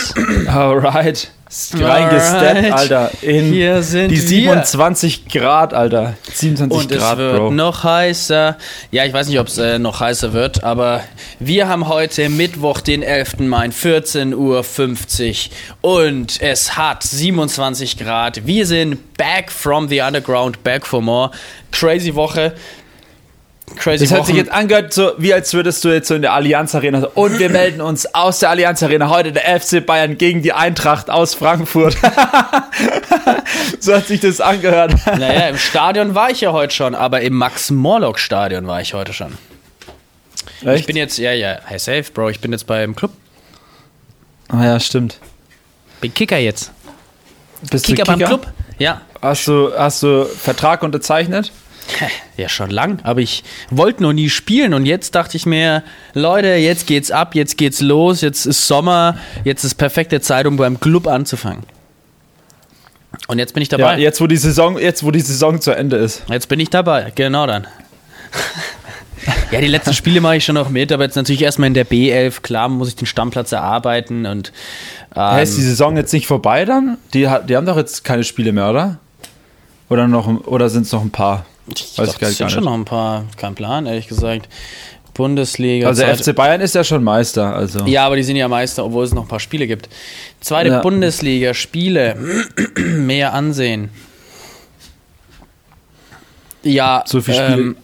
Alright. Reingesteppt, Alter. In Hier sind die wir. 27 Grad, Alter. 27 Und Grad, es wird Bro. noch heißer. Ja, ich weiß nicht, ob es äh, noch heißer wird, aber wir haben heute Mittwoch, den 11. Mai, 14.50 Uhr und es hat 27 Grad. Wir sind back from the underground, back for more. Crazy Woche. Crazy Das hat sich Wochen. jetzt angehört, so wie als würdest du jetzt so in der Allianz Arena so, und wir melden uns aus der Allianz Arena heute der FC Bayern gegen die Eintracht aus Frankfurt. so hat sich das angehört. Naja, im Stadion war ich ja heute schon, aber im Max-Morlock-Stadion war ich heute schon. Ich bin jetzt, ja, ja, hey, safe, Bro, ich bin jetzt beim Club. Ah ja, stimmt. Bin Kicker jetzt. Bist Kicker, du beim Club? Ja. Hast du, hast du Vertrag unterzeichnet? Ja, schon lang, aber ich wollte noch nie spielen und jetzt dachte ich mir, Leute, jetzt geht's ab, jetzt geht's los, jetzt ist Sommer, jetzt ist perfekte Zeit, um beim Club anzufangen. Und jetzt bin ich Ja, dabei. jetzt wo die Saison, jetzt wo die Saison zu Ende ist. Jetzt bin ich dabei, genau dann. ja, die letzten Spiele mache ich schon noch mit, aber jetzt natürlich erstmal in der B11, klar muss ich den Stammplatz erarbeiten und ähm, Hä, ist die Saison jetzt nicht vorbei dann? Die, die haben doch jetzt keine Spiele mehr, oder? Oder noch oder sind es noch ein paar? ich weiß gar es sind schon noch ein paar, kein Plan, ehrlich gesagt. Bundesliga. Also der FC Bayern ist ja schon Meister, also. Ja, aber die sind ja Meister, obwohl es noch ein paar Spiele gibt. Zweite Ja. Bundesliga, Spiele, mehr ansehen. Ja, So viel Spiele- ähm,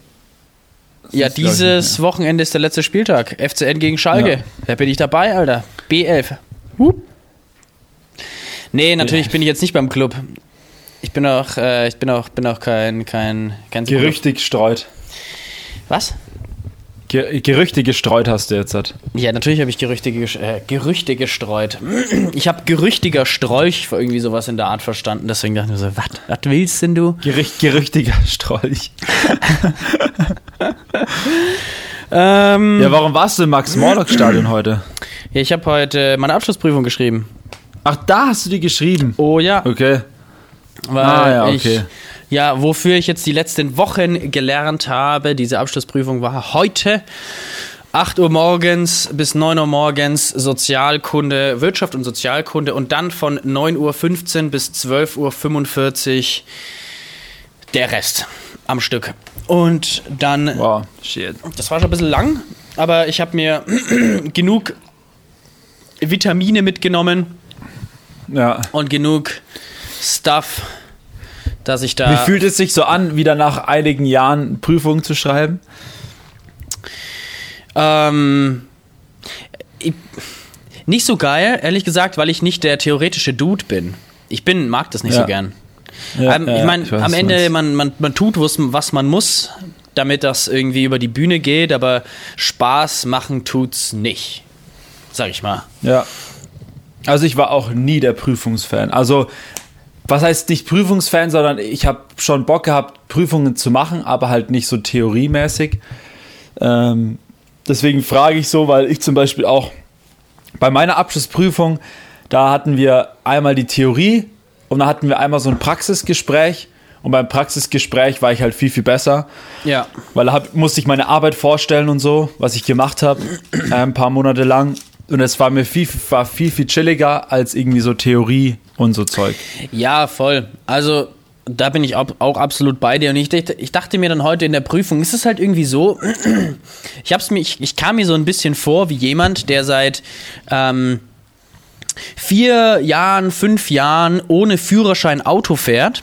ja, dieses Wochenende ist der letzte Spieltag. FCN gegen Schalke. Ja. Da bin ich dabei, Alter. B11. Hup. Nee, natürlich B11. bin ich jetzt nicht beim Club. Ich bin auch, äh, ich bin auch, bin auch kein, kein, kein Gerüchte gestreut. Was? Ge Gerüchte gestreut hast du jetzt. Halt. Ja, natürlich habe ich Gerüchte, äh, Gerüchte gestreut. Ich habe gerüchtiger Strolch für irgendwie sowas in der Art verstanden. Deswegen dachte ich mir so, was was willst denn du? Gerücht, gerüchtiger Strolch. Ähm, Ja, warum warst du im Max-Morlock-Stadion heute? ja, ich habe heute meine Abschlussprüfung geschrieben. Ach, da hast du die geschrieben. Oh ja, Okay. Weil Ah, ja, ich, okay. ja, wofür ich jetzt die letzten Wochen gelernt habe, diese Abschlussprüfung war heute 8 Uhr morgens bis 9 Uhr morgens Sozialkunde, Wirtschaft und Sozialkunde und dann von 9.15 Uhr bis 12.45 Uhr der Rest am Stück. Und dann Wow, shit. Das war schon ein bisschen lang, aber ich habe mir genug Vitamine mitgenommen Ja. und genug Stuff, dass ich da. Wie fühlt es sich so an, wieder nach einigen Jahren Prüfungen zu schreiben? Ähm, ich, nicht so geil, ehrlich gesagt, weil ich nicht der theoretische Dude bin. Ich bin, mag das nicht Ja. so gern. Ja, ähm, ja, ich meine, am Ende, man, man, man tut, was, was man muss, damit das irgendwie über die Bühne geht, aber Spaß machen tut's nicht. Sag ich mal. Ja. Also ich war auch nie der Prüfungsfan. Also was heißt nicht Prüfungsfan, sondern ich habe schon Bock gehabt, Prüfungen zu machen, aber halt nicht so theoriemäßig. Ähm, deswegen frage ich so, weil ich zum Beispiel auch bei meiner Abschlussprüfung, da hatten wir einmal die Theorie und dann hatten wir einmal so ein Praxisgespräch. Und beim Praxisgespräch war ich halt viel, viel besser. Ja. Weil da hab, musste ich meine Arbeit vorstellen und so, was ich gemacht habe, ein paar Monate lang. Und es war mir viel, war viel, viel chilliger als irgendwie so Theorie und so Zeug. Ja, voll. Also da bin ich auch, absolut bei dir. Und ich, dachte- ich dachte mir dann heute in der Prüfung, ist es halt irgendwie so, ich, hab's mir, ich, ich kam mir so ein bisschen vor wie jemand, der seit ähm, vier Jahren, fünf Jahren ohne Führerschein Auto fährt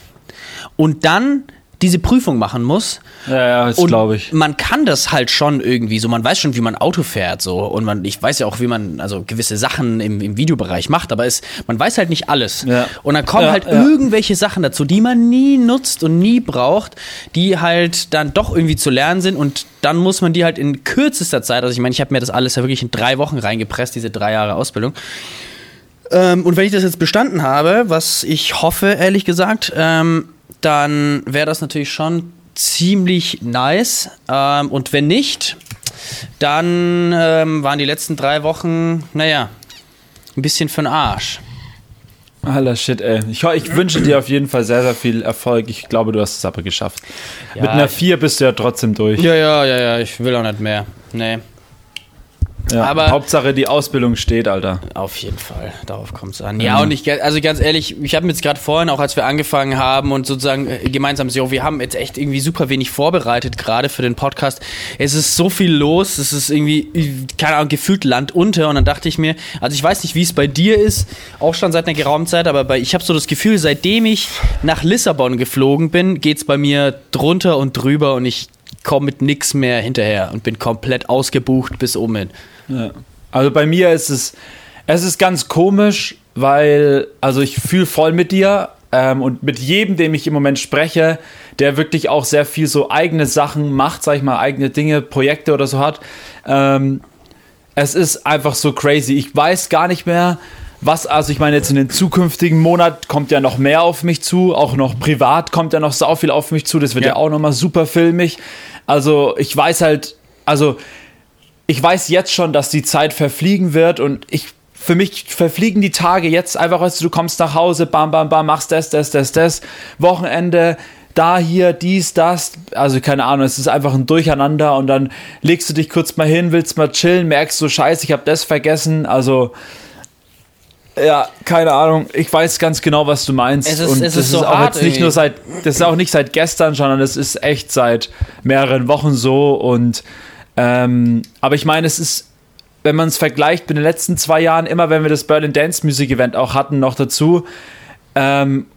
und dann diese Prüfung machen muss. Ja, ja, das glaube ich. man kann das halt schon irgendwie so. Man weiß schon, wie man Auto fährt so und man, ich weiß ja auch, wie man also gewisse Sachen im, im Videobereich macht, aber es, man weiß halt nicht alles. Ja. Und dann kommen Ja, halt ja. irgendwelche Sachen dazu, die man nie nutzt und nie braucht, die halt dann doch irgendwie zu lernen sind und dann muss man die halt in kürzester Zeit, also ich meine, ich habe mir das alles ja wirklich in drei Wochen reingepresst, diese drei Jahre Ausbildung. Ähm, und wenn ich das jetzt bestanden habe, was ich hoffe, ehrlich gesagt, ähm, dann wäre das natürlich schon ziemlich nice. Ähm, und wenn nicht, dann ähm, waren die letzten drei Wochen, naja, ein bisschen für den Arsch. Alter Shit, ey. Ich, ich wünsche dir auf jeden Fall sehr, sehr viel Erfolg. Ich glaube, du hast es aber geschafft. Ja, Mit einer ich- 4 bist du ja trotzdem durch. Ja, ja, ja, ja, ich will auch nicht mehr. Nee. Ja, Aber- Hauptsache die Ausbildung steht, Alter. Auf jeden Fall, darauf kommt es an. Ja, und ich, also ganz ehrlich, ich habe mir jetzt gerade vorhin, auch als wir angefangen haben und sozusagen äh, gemeinsam so, wir haben jetzt echt irgendwie super wenig vorbereitet, gerade für den Podcast. Es ist so viel los, es ist irgendwie, äh, keine Ahnung, gefühlt Land unter. Und dann dachte ich mir, also ich weiß nicht, wie es bei dir ist, auch schon seit einer geraumen Zeit, aber bei, ich habe so das Gefühl, seitdem ich nach Lissabon geflogen bin, geht es bei mir drunter und drüber und ich komme mit nix mehr hinterher und bin komplett ausgebucht bis oben hin. Ja. Also bei mir ist es, es ist ganz komisch, weil, also ich fühle voll mit dir ähm, und mit jedem, dem ich im Moment spreche, der wirklich auch sehr viel so eigene Sachen macht, sag ich mal, eigene Dinge, Projekte oder so hat. Ähm, es ist einfach so crazy. Ich weiß gar nicht mehr, was, also ich meine, jetzt in den zukünftigen Monat kommt ja noch mehr auf mich zu, auch noch privat kommt ja noch sau viel auf mich zu, das wird ja, Ja. auch nochmal super filmig. Also ich weiß halt, also ich weiß jetzt schon, dass die Zeit verfliegen wird und ich für mich verfliegen die Tage jetzt einfach, weißt du, du kommst nach Hause, bam, bam, bam, machst das, das, das, das, Wochenende, da, hier, dies, das, also keine Ahnung, es ist einfach ein Durcheinander und dann legst du dich kurz mal hin, willst mal chillen, merkst so, scheiße, ich habe das vergessen, also ja, keine Ahnung, ich weiß ganz genau, was du meinst Es ist- und es das ist so auch hart jetzt nicht irgendwie. nur seit, das ist auch nicht seit gestern, sondern es ist echt seit mehreren Wochen so und ähm, aber ich meine, es ist, wenn man es vergleicht mit den letzten zwei Jahren, immer wenn wir das Berlin Dance Music Event auch hatten, noch dazu, ähm,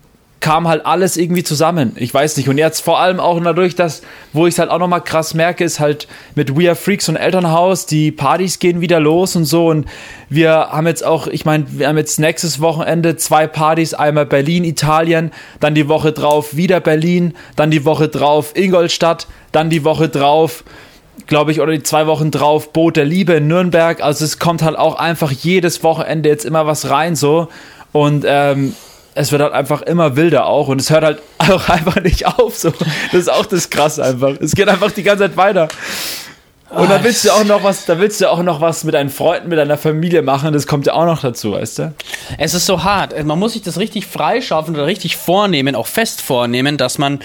kam halt alles irgendwie zusammen. Ich weiß nicht. Und jetzt vor allem auch dadurch, dass, wo ich es halt auch nochmal krass merke, ist halt mit We Are Freaks und Elternhaus, die Partys gehen wieder los und so. Und wir haben jetzt auch, ich meine, wir haben jetzt nächstes Wochenende zwei Partys, einmal Berlin, Italien, dann die Woche drauf wieder Berlin, dann die Woche drauf Ingolstadt, dann die Woche drauf glaube ich, oder die zwei Wochen drauf Boot der Liebe in Nürnberg. Also es kommt halt auch einfach jedes Wochenende jetzt immer was rein so. Und ähm, es wird halt einfach immer wilder auch und es hört halt auch einfach nicht auf. So. Das ist auch das Krasse einfach. Es geht einfach die ganze Zeit weiter. Und dann willst du auch noch was, da willst du auch noch was mit deinen Freunden, mit deiner Familie machen. Das kommt ja auch noch dazu, weißt du? Es ist so hart. Also Man muss sich das richtig freischaufeln oder richtig vornehmen, auch fest vornehmen, dass man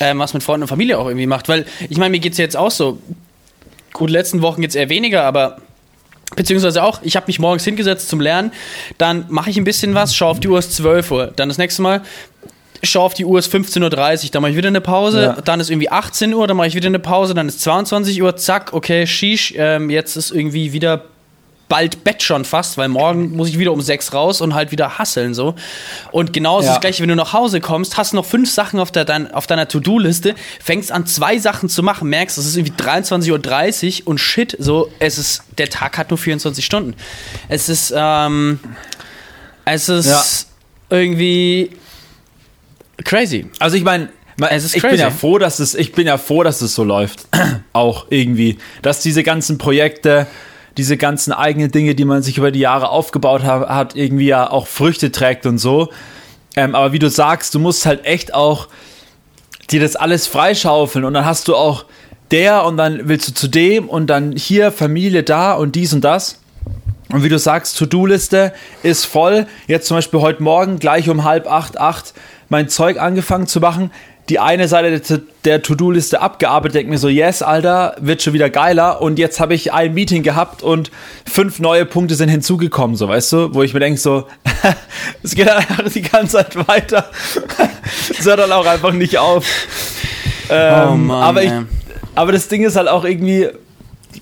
ähm, was mit Freunden und Familie auch irgendwie macht. Weil, ich meine, mir geht es jetzt auch so. Gut, letzten Wochen jetzt eher weniger, aber beziehungsweise auch, ich habe mich morgens hingesetzt zum Lernen, dann mache ich ein bisschen was, schaue auf die Uhr, es ist 12 Uhr. Dann das nächste Mal schaue auf die Uhr, es ist 15.30 Uhr, dann mache ich wieder eine Pause, Ja. dann ist irgendwie 18 Uhr, dann mache ich wieder eine Pause, dann ist 22 Uhr, zack, okay, shish, ähm, jetzt ist irgendwie wieder bald Bett schon fast, weil morgen muss ich wieder um sechs raus und halt wieder hasseln so. Und genauso Ja. das gleiche, wenn du nach Hause kommst, hast noch fünf Sachen auf, der, dein, auf deiner To-Do-Liste, fängst an zwei Sachen zu machen, merkst, es ist irgendwie 23.30 Uhr und shit, so, es ist, der Tag hat nur 24 Stunden. Es ist, ähm, es ist Ja. irgendwie crazy. Also ich meine, Es ist ich bin ja froh, dass es, ich bin ja froh, dass es so läuft. auch irgendwie. Dass diese ganzen Projekte, diese ganzen eigenen Dinge, die man sich über die Jahre aufgebaut hat, irgendwie ja auch Früchte trägt und so. Ähm, aber wie du sagst, du musst halt echt auch dir das alles freischaufeln und dann hast du auch der und dann willst du zu dem und dann hier Familie da und dies und das. Und wie du sagst, To-Do-Liste ist voll. Jetzt zum Beispiel heute Morgen gleich um halb acht, acht mein Zeug angefangen zu machen. Die eine Seite der- To-Do-Liste abgearbeitet, denke mir so, yes, Alter, wird schon wieder geiler. Und jetzt habe ich ein Meeting gehabt und fünf neue Punkte sind hinzugekommen, so weißt du, wo ich mir denke, so, es geht einfach die ganze Zeit weiter. Es hört dann auch einfach nicht auf. Ähm, Oh Mann, aber, ich, aber das Ding ist halt auch irgendwie,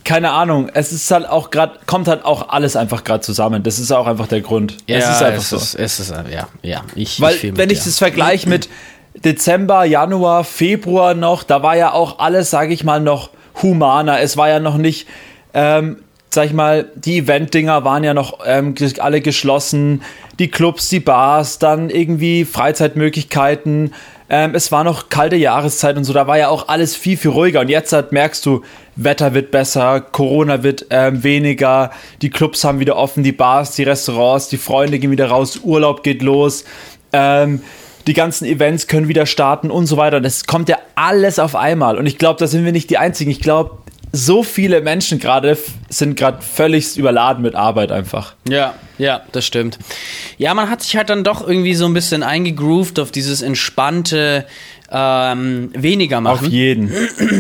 keine Ahnung, es ist halt auch gerade, kommt halt auch alles einfach gerade zusammen. Das ist auch einfach der Grund. es ist einfach es so. Ist, es ist, ja, ja. Ich, Weil, ich fühl mit wenn ich dir. das vergleiche mit Dezember, Januar, Februar noch, da war ja auch alles, sage ich mal, noch humaner. Es war ja noch nicht, ähm, sag ich mal, die Event-Dinger waren ja noch ähm, alle geschlossen, die Clubs, die Bars, dann irgendwie Freizeitmöglichkeiten. Ähm, es war noch kalte Jahreszeit und so, da war ja auch alles viel, viel ruhiger. Und jetzt halt merkst du, Wetter wird besser, Corona wird ähm, weniger, die Clubs haben wieder offen, die Bars, die Restaurants, die Freunde gehen wieder raus, Urlaub geht los. Ähm, die ganzen Events können wieder starten und so weiter. Das kommt ja alles auf einmal. Und ich glaube, da sind wir nicht die Einzigen. Ich glaube, so viele Menschen gerade sind gerade völlig überladen mit Arbeit einfach. Ja, ja, das stimmt. Ja, man hat sich halt dann doch irgendwie so ein bisschen eingegroovt auf dieses entspannte ähm, weniger machen. Auf jeden.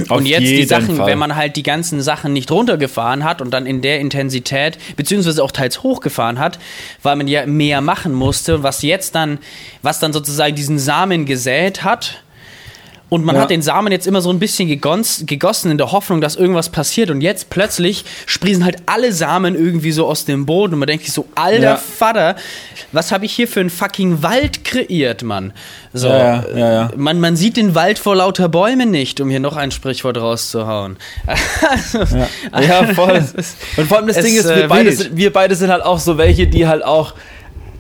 Auf und jetzt jeden die Sachen, Fall. wenn man halt die ganzen Sachen nicht runtergefahren hat und dann in der Intensität, beziehungsweise auch teils hochgefahren hat, weil man ja mehr machen musste, was jetzt dann, was dann sozusagen diesen Samen gesät hat. Und man Ja. hat den Samen jetzt immer so ein bisschen gegossen in der Hoffnung, dass irgendwas passiert. Und jetzt plötzlich sprießen halt alle Samen irgendwie so aus dem Boden. Und man denkt sich so, alter Ja. Vater, was habe ich hier für einen fucking Wald kreiert, Mann? So, Ja, ja. Man, man sieht den Wald vor lauter Bäumen nicht, um hier noch ein Sprichwort rauszuhauen. Also, Ja, voll. ist- Und vor allem das Ding ist, äh, wir beide, wild. sind, wir beide sind halt auch so welche, die halt auch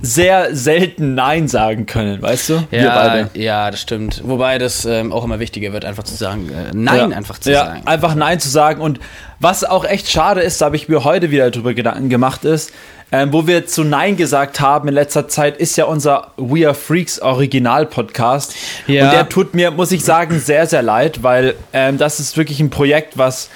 sehr selten Nein sagen können, weißt du? wir Ja, beide. ja, das stimmt. Wobei das ähm, auch immer wichtiger wird, einfach zu sagen, äh, Nein ja. einfach zu ja, sagen. Einfach Nein zu sagen. Und was auch echt schade ist, da habe ich mir heute wieder drüber Gedanken gemacht, ist, ähm, wo wir zu Nein gesagt haben in letzter Zeit, ist ja unser We Are Freaks Original-Podcast. Ja. Und der tut mir, muss ich sagen, sehr, sehr leid, weil ähm, das ist wirklich ein Projekt, was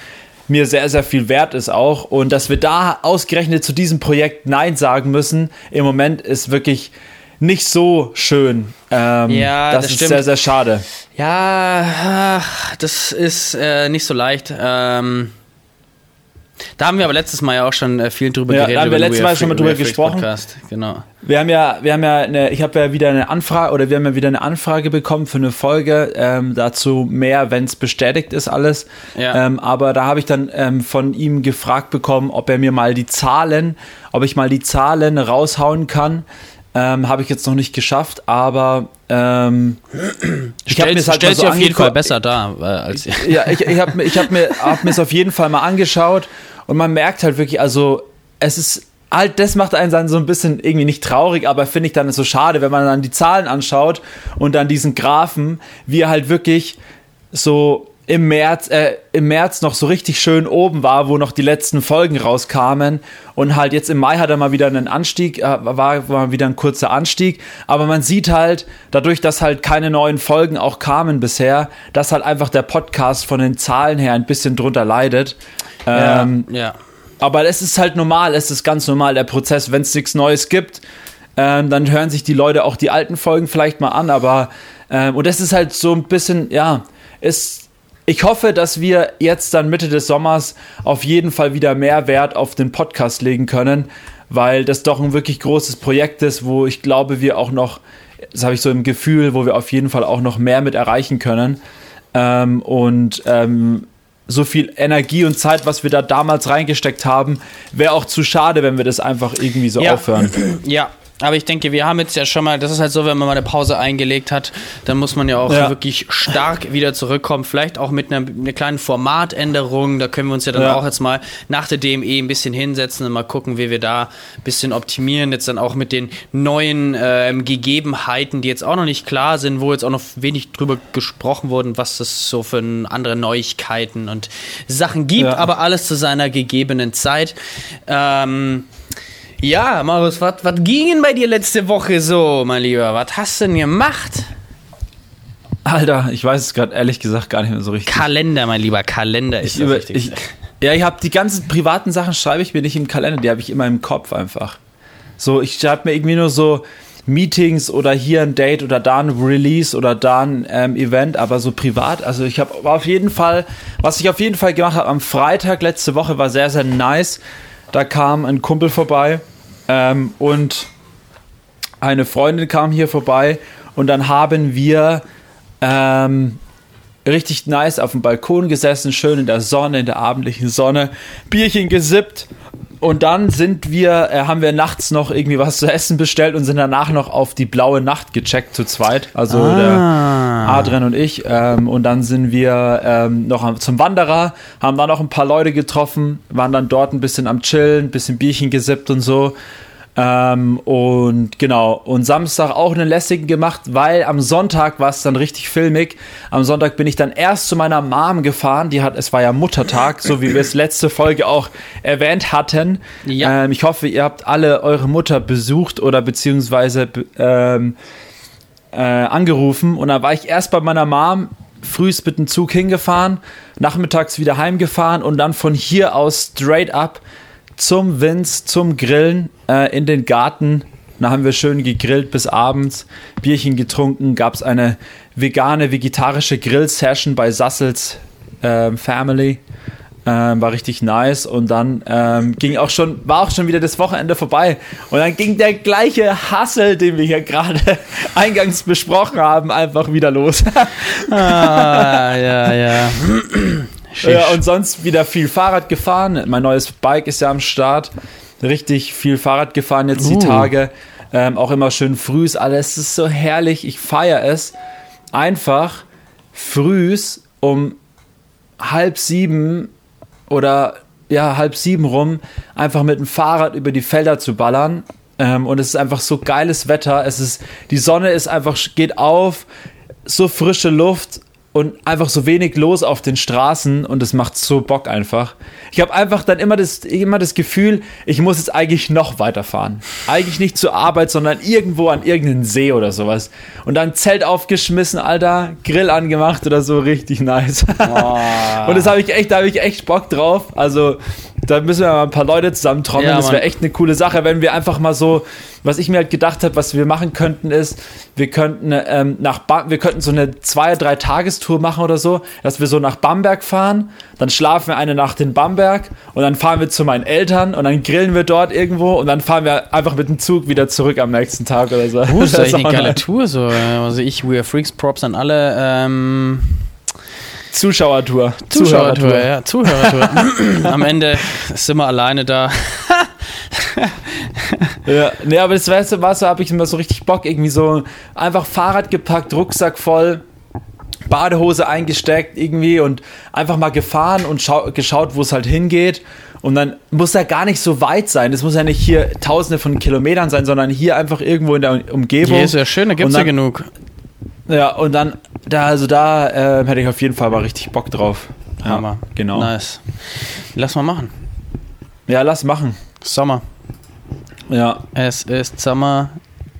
mir sehr, sehr viel wert ist auch. Und dass wir da ausgerechnet zu diesem Projekt Nein sagen müssen, im Moment ist wirklich nicht so schön. Ähm, Ja, das, das ist stimmt. sehr, sehr schade. Ja, das ist äh, nicht so leicht. Ähm, da haben wir aber letztes Mal ja auch schon äh, viel drüber Ja, geredet. da haben wir letztes Mal schon mal drüber gesprochen. Podcast. Genau. Wir haben ja, wir haben ja eine, ich habe ja wieder eine Anfrage oder wir haben ja wieder eine Anfrage bekommen für eine Folge. Ähm, dazu mehr, wenn es bestätigt ist alles. Ja. Ähm, aber da habe ich dann ähm, von ihm gefragt bekommen, ob er mir mal die Zahlen, ob ich mal die Zahlen raushauen kann. Ähm, habe ich jetzt noch nicht geschafft, aber ähm, ich habe mir halt so auf jeden Fall besser dar äh, als ja, ich, ich habe ich hab mir, hab mir es auf jeden Fall mal angeschaut und man merkt halt wirklich, also es ist halt, das macht einen dann so ein bisschen irgendwie nicht traurig, aber finde ich dann so schade, wenn man dann die Zahlen anschaut und dann diesen Graphen, wie er halt wirklich so im März, äh, im März noch so richtig schön oben war, wo noch die letzten Folgen rauskamen und halt jetzt im Mai hat er mal wieder einen Anstieg, äh, war, war wieder ein kurzer Anstieg, aber man sieht halt, dadurch, dass halt keine neuen Folgen auch kamen bisher, dass halt einfach der Podcast von den Zahlen her ein bisschen drunter leidet. Ähm, ja. aber es ist halt normal, es ist ganz normal der Prozess, wenn es nichts Neues gibt, ähm, dann hören sich die Leute auch die alten Folgen vielleicht mal an, aber ähm, und das ist halt so ein bisschen, ja, ist ich hoffe, dass wir jetzt dann Mitte des Sommers auf jeden Fall wieder mehr Wert auf den Podcast legen können, weil das doch ein wirklich großes Projekt ist, wo ich glaube, wir auch noch, das habe ich so im Gefühl, wo wir auf jeden Fall auch noch mehr mit erreichen können. Ähm, und ähm, so viel Energie und Zeit, was wir da damals reingesteckt haben, wäre auch zu schade, wenn wir das einfach irgendwie so Ja. aufhören. Ja, aber ich denke, wir haben jetzt ja schon mal, das ist halt so, wenn man mal eine Pause eingelegt hat, dann muss man ja auch Ja. wirklich stark wieder zurückkommen. Vielleicht auch mit einer, einer kleinen Formatänderung. Da können wir uns ja dann Ja. auch jetzt mal nach der DME ein bisschen hinsetzen und mal gucken, wie wir da ein bisschen optimieren. Jetzt dann auch mit den neuen ähm, Gegebenheiten, die jetzt auch noch nicht klar sind, wo jetzt auch noch wenig drüber gesprochen wurde, was es so für andere Neuigkeiten und Sachen gibt, Ja. aber alles zu seiner gegebenen Zeit. Ähm, ja, Marius, was ging denn bei dir letzte Woche so, mein Lieber? Was hast du denn gemacht? Alter, ich weiß es gerade ehrlich gesagt gar nicht mehr so richtig. Kalender, mein Lieber, Kalender ist Ich das über, ich, ja, ich habe die ganzen privaten Sachen schreibe ich mir nicht im Kalender, die habe ich immer im Kopf einfach. So, ich schreibe mir irgendwie nur so Meetings oder hier ein Date oder da ein Release oder da ein ähm, Event, aber so privat. Also ich habe auf jeden Fall, was ich auf jeden Fall gemacht habe am Freitag letzte Woche war sehr, sehr nice. Da kam ein Kumpel vorbei ähm, und eine Freundin kam hier vorbei und dann haben wir ähm, richtig nice auf dem Balkon gesessen, schön in der Sonne, in der abendlichen Sonne, Bierchen gesippt. Und dann sind wir, äh, haben wir nachts noch irgendwie was zu essen bestellt und sind danach noch auf die blaue Nacht gecheckt zu zweit. Also Ah. der Adrian und ich. Ähm, und dann sind wir ähm, noch zum Wanderer, haben da noch ein paar Leute getroffen, waren dann dort ein bisschen am Chillen, ein bisschen Bierchen gesippt und so. Ähm, und genau, und Samstag auch einen lässigen gemacht, weil am Sonntag war es dann richtig filmig. Am Sonntag bin ich dann erst zu meiner Mom gefahren, die hat, es war ja Muttertag, so wie wir es letzte Folge auch erwähnt hatten. Ja. Ähm, ich hoffe, ihr habt alle eure Mutter besucht oder beziehungsweise be- ähm, äh, angerufen und dann war ich erst bei meiner Mom frühst mit dem Zug hingefahren, nachmittags wieder heimgefahren und dann von hier aus straight up zum Vince, zum Grillen äh, in den Garten. Da haben wir schön gegrillt bis abends, Bierchen getrunken, gab es eine vegane, vegetarische Grill-Session bei Sassels ähm, Family. Ähm, war richtig nice und dann ähm, ging auch schon, war auch schon wieder das Wochenende vorbei und dann ging der gleiche Hassel, den wir hier gerade eingangs besprochen haben, einfach wieder los. Ah, ja, ja. ja, und sonst wieder viel Fahrrad gefahren. Mein neues Bike ist ja am Start. Richtig viel Fahrrad gefahren jetzt die Uh. Tage. Ähm, auch immer schön frühs. Alles ist so herrlich. Ich feiere es. Einfach frühs um halb sieben oder ja, halb sieben rum einfach mit dem Fahrrad über die Felder zu ballern. Ähm, und es ist einfach so geiles Wetter. Es ist, die Sonne ist einfach, geht auf, so frische Luft und einfach so wenig los auf den Straßen und es macht so Bock einfach. Ich habe einfach dann immer das, immer das Gefühl, ich muss jetzt eigentlich noch weiterfahren. Eigentlich nicht zur Arbeit, sondern irgendwo an irgendeinen See oder sowas. Und dann Zelt aufgeschmissen, Alter, Grill angemacht oder so, richtig nice. und das habe ich echt, da habe ich echt Bock drauf. Also da müssen wir mal ein paar Leute zusammentrommeln. Ja, das wäre echt eine coole Sache, wenn wir einfach mal so, was ich mir halt gedacht habe, was wir machen könnten, ist, wir könnten ähm, nach ba wir könnten so eine zwei, drei Tagestour machen oder so, dass wir so nach Bamberg fahren, dann schlafen wir eine Nacht in Bamberg und dann fahren wir zu meinen Eltern und dann grillen wir dort irgendwo und dann fahren wir einfach mit dem Zug wieder zurück am nächsten Tag oder so. Uh, ist Das eigentlich eine geile. Tour. So. Also ich, We Are Freaks, Props an alle. Ähm, Zuschauertour. Zuschauertour, ja, Zuhörertour. Am Ende sind wir alleine da. Ja, nee, aber das weißt du, was, da habe ich immer so richtig Bock, irgendwie so einfach Fahrrad gepackt, Rucksack voll, Badehose eingesteckt irgendwie und einfach mal gefahren und schau geschaut, wo es halt hingeht. Und dann muss ja gar nicht so weit sein. Es muss ja nicht hier tausende von Kilometern sein, sondern hier einfach irgendwo in der Umgebung. Ja, ist ja schön, da gibt es ja genug. Ja, und dann, da, also da äh, hätte ich auf jeden Fall mal richtig Bock drauf. Ja, Hammer. genau. Nice. Lass mal machen. Ja, lass machen. Sommer. Ja. Es ist Sommer.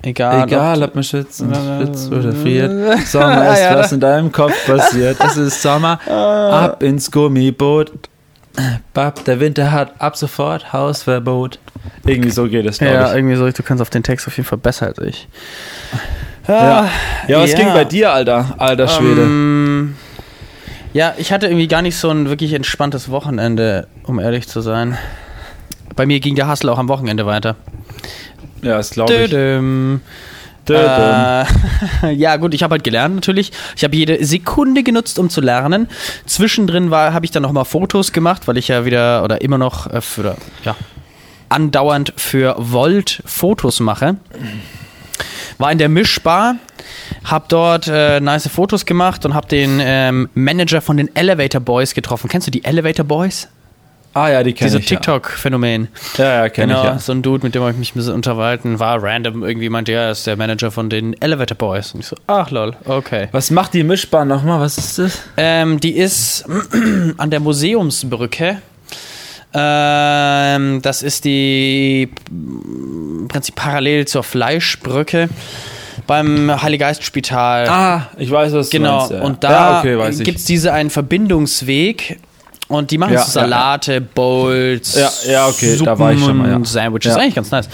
Egal. Egal, ob- ob man schützt, oder friert. Sommer ist, Ja, was in deinem Kopf passiert. Es ist Sommer. Ab ins Gummiboot. Bab, der Winter hat ab sofort Hausverbot. Irgendwie so geht es, glaube Ja, ich. irgendwie so. Du kannst auf den Text auf jeden Fall besser als ich. Ja, ja was ja. ging bei dir, Alter? Alter Schwede. Ähm, ja, ich hatte irgendwie gar nicht so ein wirklich entspanntes Wochenende, um ehrlich zu sein. Bei mir ging der Hustle auch am Wochenende weiter. ja, das glaube ich. Dödüm. Äh, ja, gut, ich habe halt gelernt natürlich. Ich habe jede Sekunde genutzt, um zu lernen. Zwischendrin war, habe ich dann nochmal Fotos gemacht, weil ich ja wieder oder immer noch äh, für, ja, andauernd für Volt Fotos mache. War in der Mischbar, hab dort äh, nice Fotos gemacht und hab den ähm, Manager von den Elevator Boys getroffen. Kennst du die Elevator Boys? ah ja, die kenne ich. ja. TikTok-Phänomen. Ja, ja, kenne Genau, ich ja. so ein Dude, mit dem habe ich mich ein bisschen unterhalten, war random irgendwie, meinte, ja, er ist der Manager von den Elevator Boys. Und ich so, ach lol, okay. Was macht die Mischbahn nochmal? Was ist das? Ähm, die ist an der Museumsbrücke. Ähm, das ist die im Prinzip parallel zur Fleischbrücke beim Heiliggeistspital. Ah, ich weiß, was genau, du. Ja. und da ja, okay, gibt es diese einen Verbindungsweg und die machen Ja, so. Salate, Bowls, Ja, ja, okay, da Suppen war ich schon mal, Sandwiches. Eigentlich ganz nice.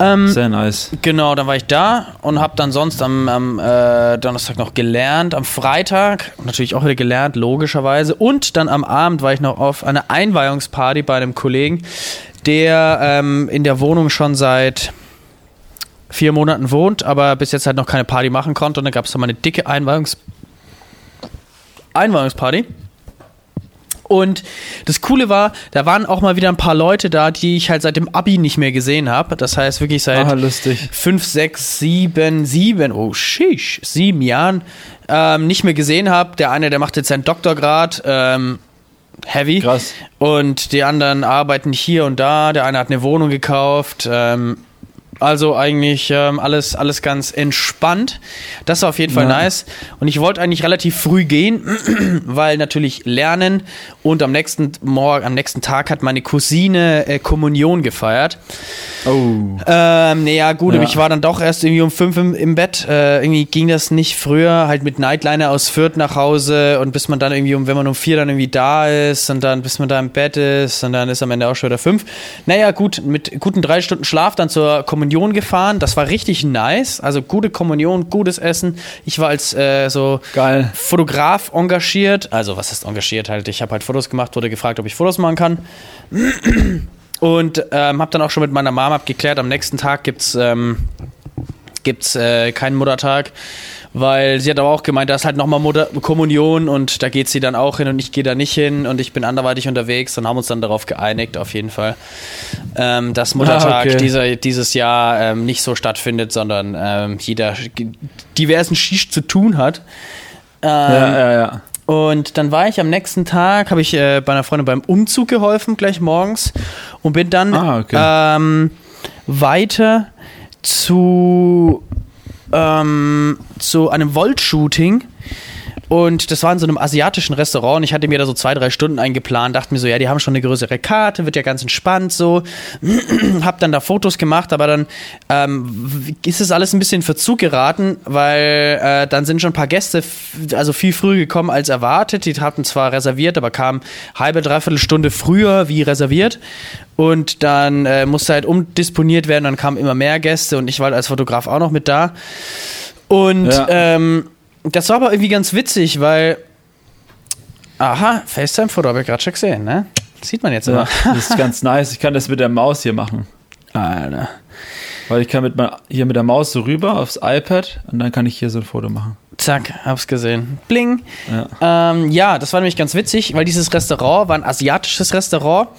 Ähm, Sehr nice. Genau, dann war ich da und habe dann sonst am, am äh, Donnerstag noch gelernt, am Freitag natürlich auch wieder gelernt, logischerweise. Und dann am Abend war ich noch auf einer Einweihungsparty bei einem Kollegen, der ähm, in der Wohnung schon seit vier Monaten wohnt, aber bis jetzt halt noch keine Party machen konnte. Und dann gab es dann mal eine dicke Einweihungs Einweihungsparty. Und das Coole war, da waren auch mal wieder ein paar Leute da, die ich halt seit dem Abi nicht mehr gesehen habe. Das heißt wirklich seit Ah, lustig. fünf, sechs, sieben, sieben, oh sheesh, sieben Jahren ähm, nicht mehr gesehen habe. Der eine, der macht jetzt seinen Doktorgrad, ähm, heavy. Krass. Und die anderen arbeiten hier und da. Der eine hat eine Wohnung gekauft. Ähm, Also eigentlich ähm, alles, alles ganz entspannt. Das war auf jeden Fall Ja. nice. Und ich wollte eigentlich relativ früh gehen, weil natürlich lernen und am nächsten Morgen, am nächsten Tag hat meine Cousine äh, Kommunion gefeiert. Oh. Ähm, naja, gut, aber Ja. ich war dann doch erst irgendwie um fünf im, im Bett. Äh, irgendwie ging das nicht früher, halt mit Nightliner aus Fürth nach Hause und bis man dann irgendwie, um, wenn man um vier dann irgendwie da ist und dann bis man da im Bett ist und dann ist am Ende auch schon wieder fünf. Naja, gut, mit guten drei Stunden Schlaf dann zur Kommunion gefahren. Das war richtig nice. Also gute Kommunion, gutes Essen. Ich war als äh, so Geil. Fotograf engagiert. Also, was ist engagiert halt? Ich habe halt Fotos gemacht, wurde gefragt, ob ich Fotos machen kann. Und ähm, habe dann auch schon mit meiner Mom abgeklärt, am nächsten Tag gibt's ähm, gibt's äh, keinen Muttertag, weil sie hat aber auch gemeint, da ist halt nochmal Kommunion und da geht sie dann auch hin und ich gehe da nicht hin und ich bin anderweitig unterwegs und haben uns dann darauf geeinigt, auf jeden Fall, ähm, dass Muttertag Ah, okay. dieser, dieses Jahr ähm, nicht so stattfindet, sondern ähm, jeder diversen Schicht zu tun hat. Ähm, Ja, ja, ja. und dann war ich am nächsten Tag, habe ich äh, bei einer Freundin beim Umzug geholfen, gleich morgens. Und bin dann Ah, okay. ähm, weiter zu, ähm, zu einem Volt-Shooting. Und das war in so einem asiatischen Restaurant und ich hatte mir da so zwei, drei Stunden eingeplant, dachte mir so, ja, die haben schon eine größere Karte, wird ja ganz entspannt so. hab dann da Fotos gemacht, aber dann ähm, ist es alles ein bisschen in Verzug geraten, weil äh, dann sind schon ein paar Gäste, also viel früher gekommen als erwartet. Die hatten zwar reserviert, aber kamen halbe, dreiviertel Stunde früher wie reserviert. Und dann äh, musste halt umdisponiert werden, dann kamen immer mehr Gäste und ich war als Fotograf auch noch mit da. Und Ja. ähm, das war aber irgendwie ganz witzig, weil. Aha, FaceTime-Foto habe ich gerade schon gesehen, ne? Sieht man jetzt ja. immer. Das ist ganz nice. Ich kann das mit der Maus hier machen. Alter. Weil ich kann mit mein, hier mit der Maus so rüber aufs iPad und dann kann ich hier so ein Foto machen. Zack, hab's gesehen. Bling. Ja. Ähm, ja, das war nämlich ganz witzig, weil dieses Restaurant war ein asiatisches Restaurant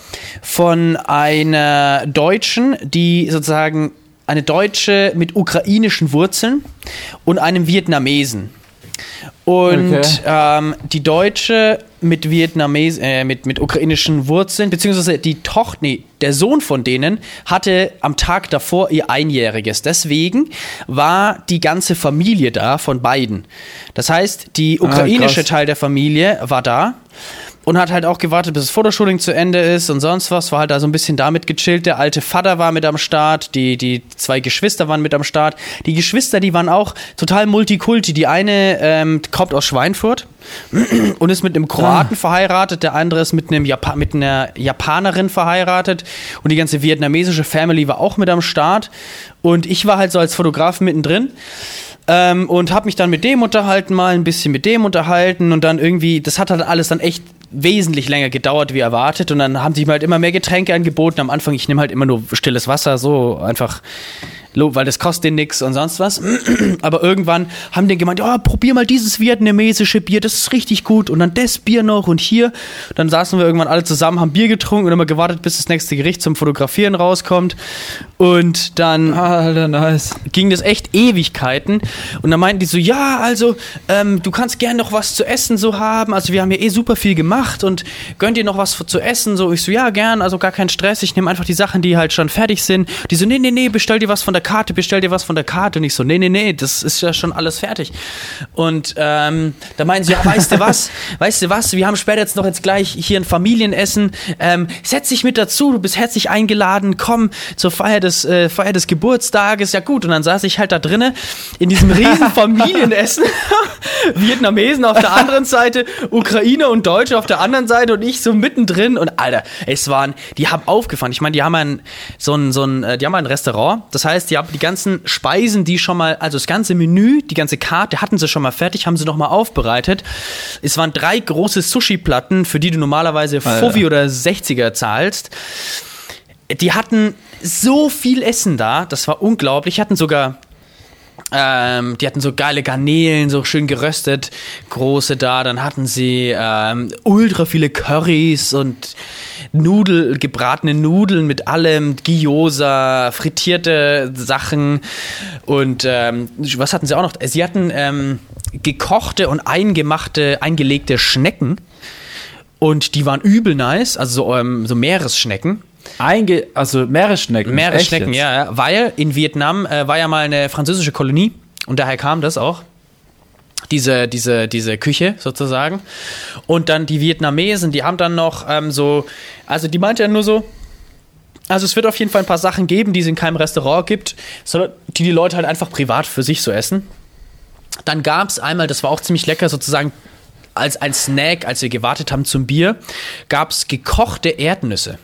von einer Deutschen, die sozusagen eine Deutsche mit ukrainischen Wurzeln und einem Vietnamesen. Und Okay. ähm, die Deutsche mit Vietnames, äh, mit, mit ukrainischen Wurzeln, beziehungsweise die Tochter, nee, der Sohn von denen hatte am Tag davor ihr Einjähriges. Deswegen war die ganze Familie da von beiden. Das heißt, die ukrainische krass. Teil der Familie war da und hat halt auch gewartet, bis das Fotoshooting zu Ende ist und sonst was. War halt da so ein bisschen damit gechillt. Der alte Vater war mit am Start, die, die zwei Geschwister waren mit am Start. Die Geschwister, die waren auch total multikulti. Die eine ähm, kommt aus Schweinfurt und ist mit einem Kroaten verheiratet, der andere ist mit, einem Japa mit einer Japanerin verheiratet und die ganze vietnamesische Family war auch mit am Start. Und ich war halt so als Fotograf mittendrin. Ähm, und habe mich dann mit dem unterhalten, mal ein bisschen mit dem unterhalten und dann irgendwie, das hat halt alles dann echt wesentlich länger gedauert wie erwartet und dann haben sie mir halt immer mehr Getränke angeboten. Am Anfang, ich nehme halt immer nur stilles Wasser, so einfach, weil das kostet denen nix und sonst was. Aber irgendwann haben die gemeint, ja, probier mal dieses vietnamesische Bier, das ist richtig gut und dann das Bier noch und hier. Dann saßen wir irgendwann alle zusammen, haben Bier getrunken und immer gewartet, bis das nächste Gericht zum Fotografieren rauskommt und dann Alter, nice. ging das echt Ewigkeiten. Und dann meinten die so, ja, also ähm, du kannst gern noch was zu essen so haben. Also wir haben ja eh super viel gemacht und gönnt dir noch was zu essen. So, ich so, ja, gern, also gar kein Stress. Ich nehme einfach die Sachen, die halt schon fertig sind. Die so, nee, nee, nee, bestell dir was von der Karte, bestell dir was von der Karte. Und ich so, nee, nee, nee, das ist ja schon alles fertig. Und ähm, da meinten sie, ja, weißt du was, weißt du was, wir haben später jetzt noch jetzt gleich hier ein Familienessen. Ähm, setz dich mit dazu, du bist herzlich eingeladen, komm zur Feier des, äh, Feier des Geburtstages. Ja gut, und dann saß ich halt da drinnen in diesem riesen Familienessen. Vietnamesen auf der anderen Seite, Ukrainer und Deutsche auf der anderen Seite und ich so mittendrin. Und Alter, es waren, die haben aufgefahren. Ich meine, die haben ein, so ein, so ein, äh, die haben ein Restaurant. Das heißt, die die ganzen Speisen, die schon mal, also das ganze Menü, die ganze Karte hatten sie schon mal fertig, haben sie noch mal aufbereitet. Es waren drei große Sushi-Platten, für die du normalerweise Fovi oder 60er zahlst. Die hatten so viel Essen da, das war unglaublich. Hatten sogar ähm, die hatten so geile Garnelen, so schön geröstet, große da. Dann hatten sie ähm, ultra viele Currys und Nudel, gebratene Nudeln mit allem, Gyoza, frittierte Sachen und ähm, was hatten sie auch noch? Sie hatten ähm, gekochte und eingemachte, eingelegte Schnecken und die waren übel nice, also so, ähm, so Meeresschnecken. Einge also Meeresschnecken. Meeresschnecken, ja. Weil in Vietnam äh, war ja mal eine französische Kolonie und daher kam das auch. Diese, diese, diese Küche sozusagen. Und dann die Vietnamesen, die haben dann noch ähm, so, also die meinte ja nur so, also es wird auf jeden Fall ein paar Sachen geben, die es in keinem Restaurant gibt, sondern die die Leute halt einfach privat für sich so essen. Dann gab es einmal, das war auch ziemlich lecker, sozusagen als ein Snack, als wir gewartet haben zum Bier, gab es gekochte Erdnüsse.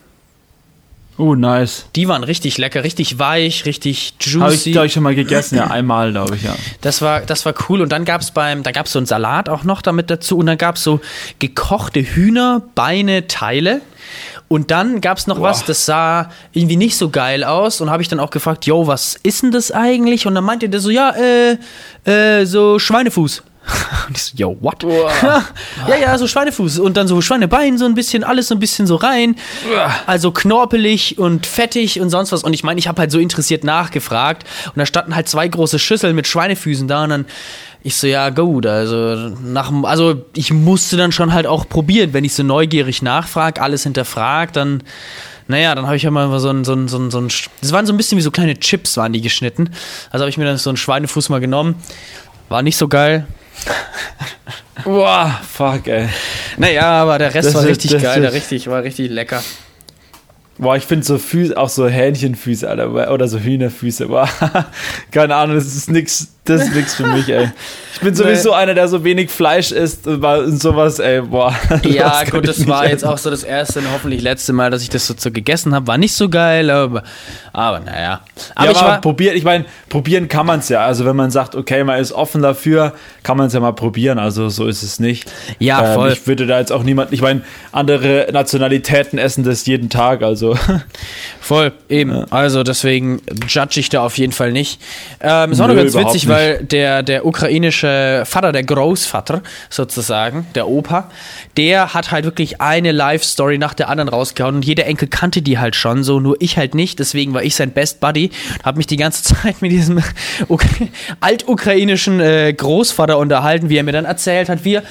Oh, nice. Die waren richtig lecker, richtig weich, richtig Habe ich, juicy. glaube ich, schon mal gegessen. Ja, einmal, glaube ich, ja. Das war, das war cool. Und dann gab es beim, da gab es so einen Salat auch noch damit dazu. Und dann gab es so gekochte Hühnerbeine, Teile. Und dann gab es noch was, das sah irgendwie nicht so geil aus. Und habe ich dann auch gefragt, yo, was ist denn das eigentlich? Und dann meinte der so, ja, äh, äh, so Schweinefuß. Und ich so, yo, what? ja, ja, so Schweinefuß. Und dann so Schweinebein, so ein bisschen, alles so ein bisschen so rein. Also knorpelig und fettig und sonst was. Und ich meine, ich habe halt so interessiert nachgefragt. Und da standen halt zwei große Schüsseln mit Schweinefüßen da. Und dann, ich so, ja, gut. Also, nach, dem- also ich musste dann schon halt auch probieren. Wenn ich so neugierig nachfrage, alles hinterfragt, dann. Naja, dann habe ich ja mal so ein, so ein, so ein, so ein, das waren so ein bisschen wie so kleine Chips, waren die geschnitten. Also habe ich mir dann so einen Schweinefuß mal genommen. War nicht so geil. Boah, fuck, ey. Naja, aber der Rest Das war ist- richtig geil, der richtig, war richtig lecker. Boah, ich finde so Füße, auch so Hähnchenfüße, Alter, oder so Hühnerfüße. Boah, keine Ahnung, das ist nix, das ist nix für mich, ey. Ich bin sowieso einer, der so wenig Fleisch isst und sowas, ey, boah. Ja, gut, das war jetzt essen. auch so das erste und hoffentlich letzte Mal, dass ich das so, so gegessen habe. War nicht so geil, aber, aber naja. Aber ja, ich aber war, probieren, ich meine, probieren kann man es ja. Also wenn man sagt, okay, man ist offen dafür, kann man es ja mal probieren. Also so ist es nicht. Ja, Ähm, voll. Ich würde da jetzt auch niemand, ich meine, andere Nationalitäten essen das jeden Tag, also. voll, eben. Also deswegen judge ich da auf jeden Fall nicht. Ähm, es war nur ganz witzig, nicht. Weil der, der ukrainische Vater, der Großvater sozusagen, der Opa, der hat halt wirklich eine Live-Story nach der anderen rausgehauen und jeder Enkel kannte die halt schon so, nur ich halt nicht. Deswegen war ich sein Best Buddy, habe mich die ganze Zeit mit diesem Uk altukrainischen äh, Großvater unterhalten, wie er mir dann erzählt hat, wie er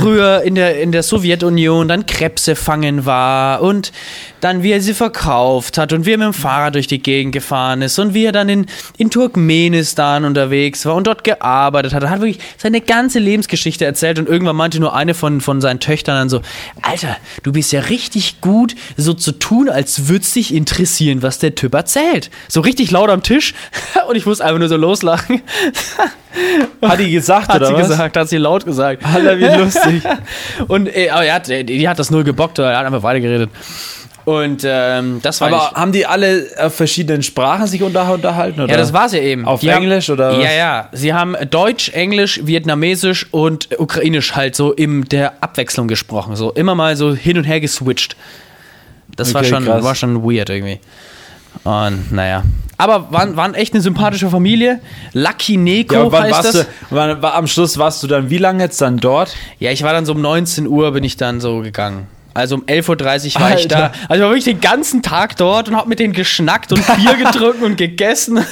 früher in der, in der Sowjetunion dann Krebse fangen war und dann wie er sie verkauft hat und wie er mit dem Fahrrad durch die Gegend gefahren ist und wie er dann in, in Turkmenistan unterwegs war und dort gearbeitet hat. Er hat wirklich seine ganze Lebensgeschichte erzählt und irgendwann meinte nur eine von, von seinen Töchtern dann so, Alter, du bist ja richtig gut, so zu tun, als würde es dich interessieren, was der Typ erzählt. So richtig laut am Tisch und ich muss einfach nur so loslachen. Hat die gesagt, Hat oder sie was? gesagt, hat sie laut gesagt. Alter, wie lustig. Und aber er hat, die, die hat das null gebockt, er hat einfach weitergeredet. Und ähm, das war Aber haben die alle auf verschiedenen Sprachen sich unter, unterhalten? Oder? Ja, das war's ja eben. Auf Die Englisch haben, oder was? Ja, ja. Sie haben Deutsch, Englisch, Vietnamesisch und Ukrainisch halt so in der Abwechslung gesprochen. So immer mal so hin und her geswitcht. Das war, Okay, schon, krass. war schon weird irgendwie. Und naja. Aber waren, waren echt eine sympathische Familie. Lucky Neko Ja, wann heißt warst das. du, wann, war, am Schluss warst du dann, wie lange jetzt dann dort? Ja, ich war dann so um 19 Uhr bin ich dann so gegangen. Also um 11.30 Uhr war ich Alter. da. Also ich war wirklich den ganzen Tag dort und hab mit denen geschnackt und Bier getrunken und gegessen.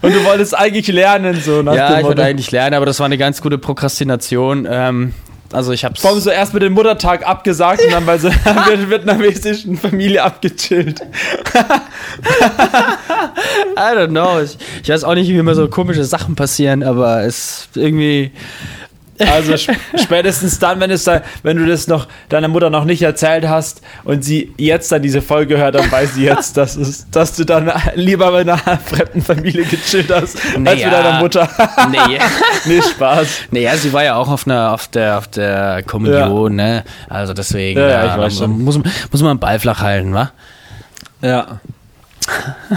Und du wolltest eigentlich lernen, so nach Ja, ich wollte eigentlich lernen, aber das war eine ganz gute Prokrastination. Ähm, also ich hab's. Vor allem so erst mit dem Muttertag abgesagt und dann bei so einer vietnamesischen Familie abgechillt. I don't know. Ich, ich weiß auch nicht, wie immer so komische Sachen passieren, aber es irgendwie. Also sp- spätestens dann, wenn es da, wenn du das noch deiner Mutter noch nicht erzählt hast und sie jetzt dann diese Folge hört, dann weiß sie jetzt, dass, es, dass du dann lieber mit einer fremden Familie gechillt hast, als Naja. mit deiner Mutter. Nee. nee, Spaß. Naja, sie war ja auch auf, einer, auf, der, auf der Kommunion, ne? Also deswegen. Ja, ja, da. Muss, muss man einen Ball flach halten, wa? Ja.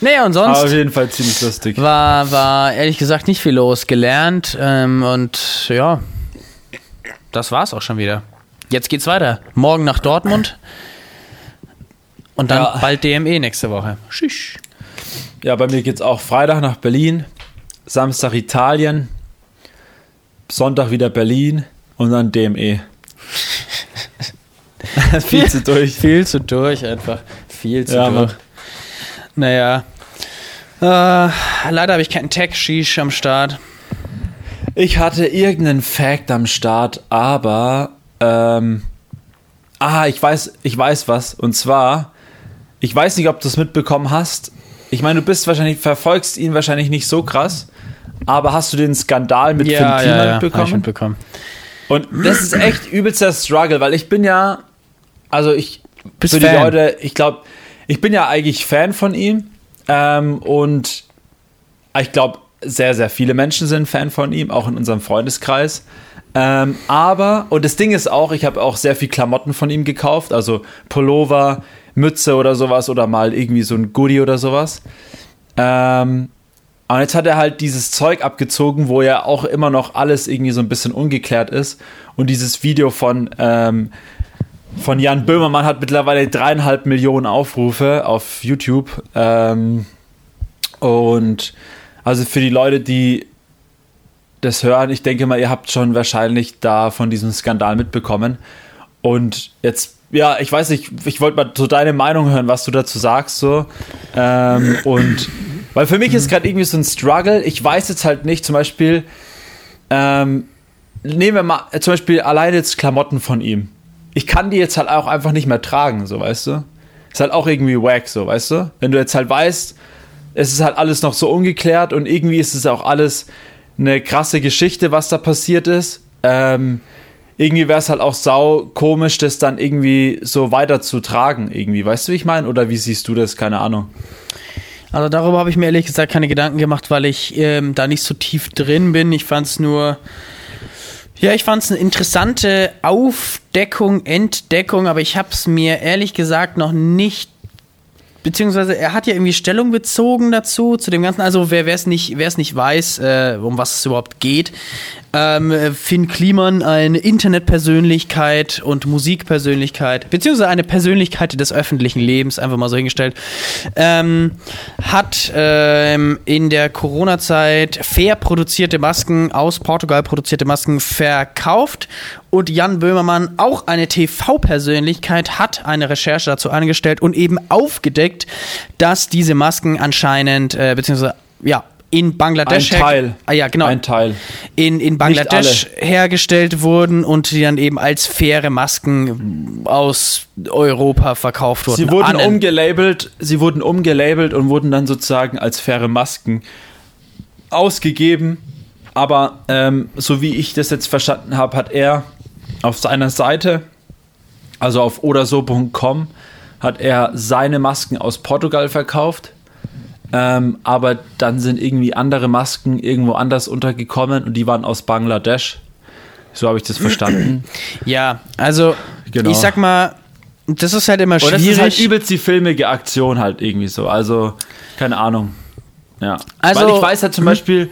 Naja, und Aber auf sonst jeden Fall ziemlich lustig. war, war ehrlich gesagt nicht viel los. Gelernt ähm, und ja, das war's auch schon wieder. Jetzt geht's weiter. Morgen nach Dortmund. Und dann Ja. bald DME nächste Woche. Tschüss. Ja, bei mir geht's auch Freitag nach Berlin, Samstag Italien, Sonntag wieder Berlin und dann DME. Viel zu durch. Viel zu durch einfach. Viel zu Ja, durch. Mann. Naja. Äh, leider habe ich keinen Tech-Sheesh am Start. Ich hatte irgendeinen Fact am Start, aber ähm, Ah, ich weiß, ich weiß was. Und zwar, ich weiß nicht, ob du es mitbekommen hast. Ich meine, du bist wahrscheinlich, verfolgst ihn wahrscheinlich nicht so krass, aber hast du den Skandal mit Ja, Finn ja, Kliman ja, hab ich mitbekommen? mitbekommen. Und das ist echt übelster Struggle, weil ich bin ja, also ich, Bist für die Fan. Leute, ich glaube, ich bin ja eigentlich Fan von ihm ähm, und ich glaube, sehr, sehr viele Menschen sind Fan von ihm, auch in unserem Freundeskreis. Ähm, aber, und das Ding ist auch, ich habe auch sehr viel Klamotten von ihm gekauft, also Pullover, Mütze oder sowas oder mal irgendwie so ein Goodie oder sowas. Ähm, und jetzt hat er halt dieses Zeug abgezogen, wo ja auch immer noch alles irgendwie so ein bisschen ungeklärt ist. Und dieses Video von, ähm, von Jan Böhmermann hat mittlerweile dreieinhalb Millionen Aufrufe auf YouTube. Ähm, und also für die Leute, die das hören, ich denke mal, ihr habt schon wahrscheinlich da von diesem Skandal mitbekommen. Und jetzt, ja, ich weiß nicht, ich wollte mal so deine Meinung hören, was du dazu sagst, so. Ähm, und weil für mich ist gerade irgendwie so ein Struggle. Ich weiß jetzt halt nicht, zum Beispiel, ähm, nehmen wir mal zum Beispiel alleine jetzt Klamotten von ihm. Ich kann die jetzt halt auch einfach nicht mehr tragen, so weißt du. Ist halt auch irgendwie wack, so weißt du. Wenn du jetzt halt weißt, es ist halt alles noch so ungeklärt und irgendwie ist es auch alles eine krasse Geschichte, was da passiert ist. Ähm, irgendwie wäre es halt auch sau komisch, das dann irgendwie so weiter zu tragen, irgendwie. Weißt du, wie ich meine? Oder wie siehst du das? Keine Ahnung. Also darüber habe ich mir ehrlich gesagt keine Gedanken gemacht, weil ich ähm, da nicht so tief drin bin. Ich fand es nur, ja, ich fand es eine interessante Aufdeckung, Entdeckung, aber ich habe es mir ehrlich gesagt noch nicht beziehungsweise er hat ja irgendwie Stellung bezogen dazu, zu dem Ganzen. Also wer es nicht, nicht weiß, äh, um was es überhaupt geht, ähm, Finn Kliman, eine Internetpersönlichkeit und Musikpersönlichkeit, beziehungsweise eine Persönlichkeit des öffentlichen Lebens, einfach mal so hingestellt, ähm, hat ähm, in der Corona-Zeit fair produzierte Masken aus Portugal produzierte Masken verkauft und Jan Böhmermann, auch eine TV-Persönlichkeit, hat eine Recherche dazu angestellt und eben aufgedeckt, dass diese Masken anscheinend, äh, beziehungsweise, ja, in Bangladesch. Ein Teil. Ah, ja, genau. Ein Teil. in, in Bangladesch hergestellt wurden und die dann eben als faire Masken aus Europa verkauft wurden. Sie wurden umgelabelt, sie wurden umgelabelt und wurden dann sozusagen als faire Masken ausgegeben. Aber ähm, so wie ich das jetzt verstanden habe, hat er auf seiner Seite, also auf oderso.com, hat er seine Masken aus Portugal verkauft. Ähm, aber dann sind irgendwie andere Masken irgendwo anders untergekommen und die waren aus Bangladesch. So habe ich das verstanden. Ja, also Genau. ich sag mal, das ist halt immer Und das schwierig. ist halt übelst die filmige Aktion halt irgendwie so. Also, keine Ahnung. Ja. Also- Weil ich weiß halt zum Beispiel,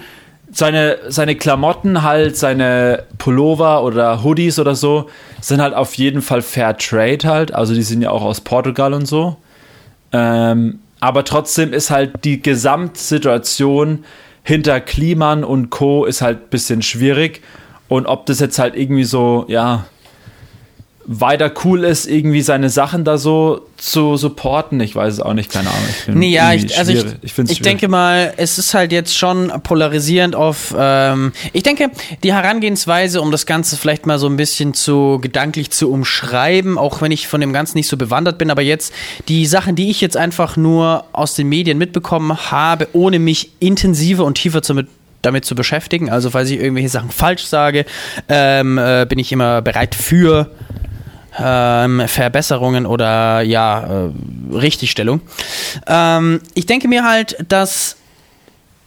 seine, seine Klamotten halt, seine Pullover oder Hoodies oder so, sind halt auf jeden Fall Fair Trade halt. Also die sind ja auch aus Portugal und so. Ähm, aber trotzdem ist halt die Gesamtsituation hinter Kliman und Co. ist halt ein bisschen schwierig. Und ob das jetzt halt irgendwie so, ja, weiter cool ist, irgendwie seine Sachen da so zu supporten. Ich weiß es auch nicht, keine Ahnung. Ich Nee, ja, ich, also ich, ich, ich denke mal, es ist halt jetzt schon polarisierend auf, ähm, ich denke, die Herangehensweise, um das Ganze vielleicht mal so ein bisschen zu gedanklich zu umschreiben, auch wenn ich von dem Ganzen nicht so bewandert bin, aber jetzt die Sachen, die ich jetzt einfach nur aus den Medien mitbekommen habe, ohne mich intensiver und tiefer zu mit damit zu beschäftigen. Also falls ich irgendwelche Sachen falsch sage, ähm, äh, bin ich immer bereit für ähm, Verbesserungen oder ja, äh, Richtigstellung. Ähm, ich denke mir halt, dass